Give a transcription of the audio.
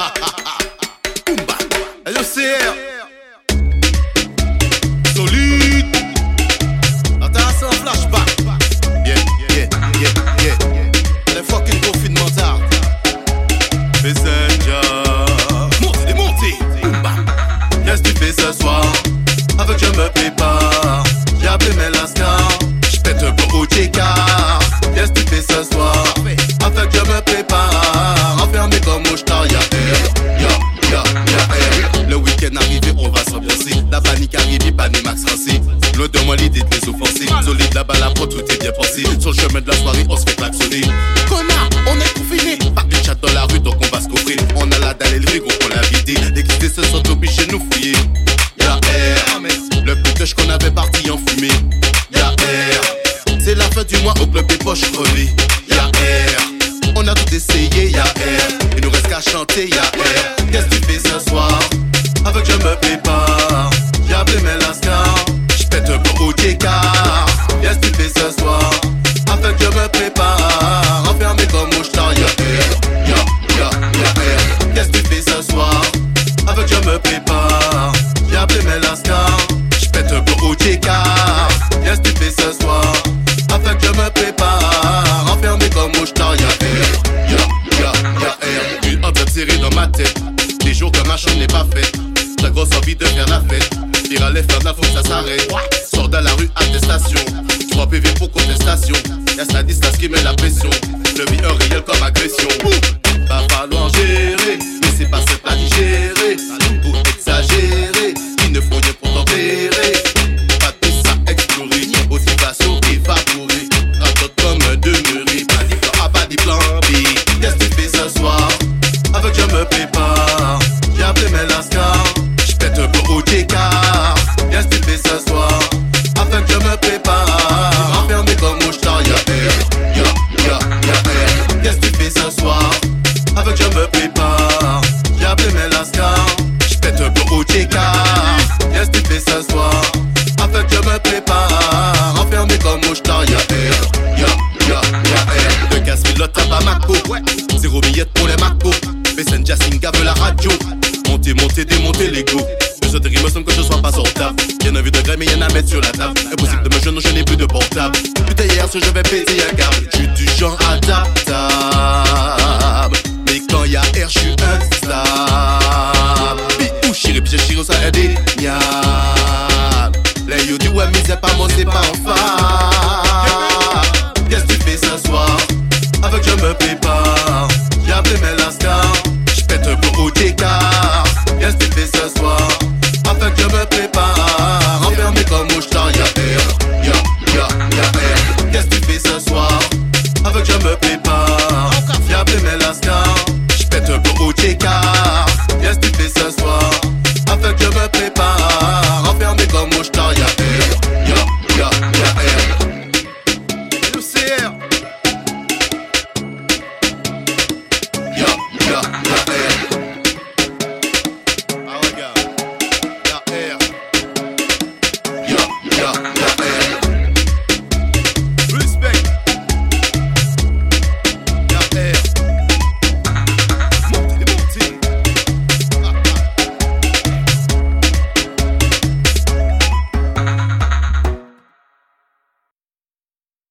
Boomba. Hey, yo, CR. Solide. Intéressant flashback. Yeah, yeah, yeah, yeah. Les fucking confinements tard. Messenger. Montez. Qu'est-ce que tu fais ce soir? Avec je me. Rancé. Loin de moi l'idée de les offenser. Solide la pro, tout est bien pensé. Sur le chemin de la soirée, on se fait klaxonner. Envie faire la fête. Dire à la faut que ça s'arrête. Sors de la rue, attestation. 3 PV pour contestation. Y'a sa distance qui met la pression. Je vis un réel comme agression. Va falloir gérer, mais c'est pas simple à digérer. Pour exagérer, que tu fais ce soir? Avec je me prépare, enfermé comme au star, y'a air. Y'a, y'a, y'a air. Que tu fais ce soir? Avec je me prépare, j'ai appelé mes lascars. J'pète un peu au que tu fais ce soir? Avec je me prépare, enfermé comme au star, y'a air. Y'a, y'a, y'a air. Le casse à Bamako. Zéro billette pour les Mako. Messenger Singa veut la radio. Monter, monter, démonter l'ego. Je te rime semble que je sois pas sortable. Y'en a vu de grès, mais y'en a mettre sur la table. Impossible de me jeûner, je n'ai plus de portable. Putain, hier, ce je vais péter un câble. Je suis du genre adaptable. Mais quand y'a air, je suis instable. Puis où chiré, puis j'ai chiré, ça aide. Les yo dit ouais, mais c'est pas moi, c'est pas enfin. Qu'est-ce que tu fais ce soir? Avec je me prépare.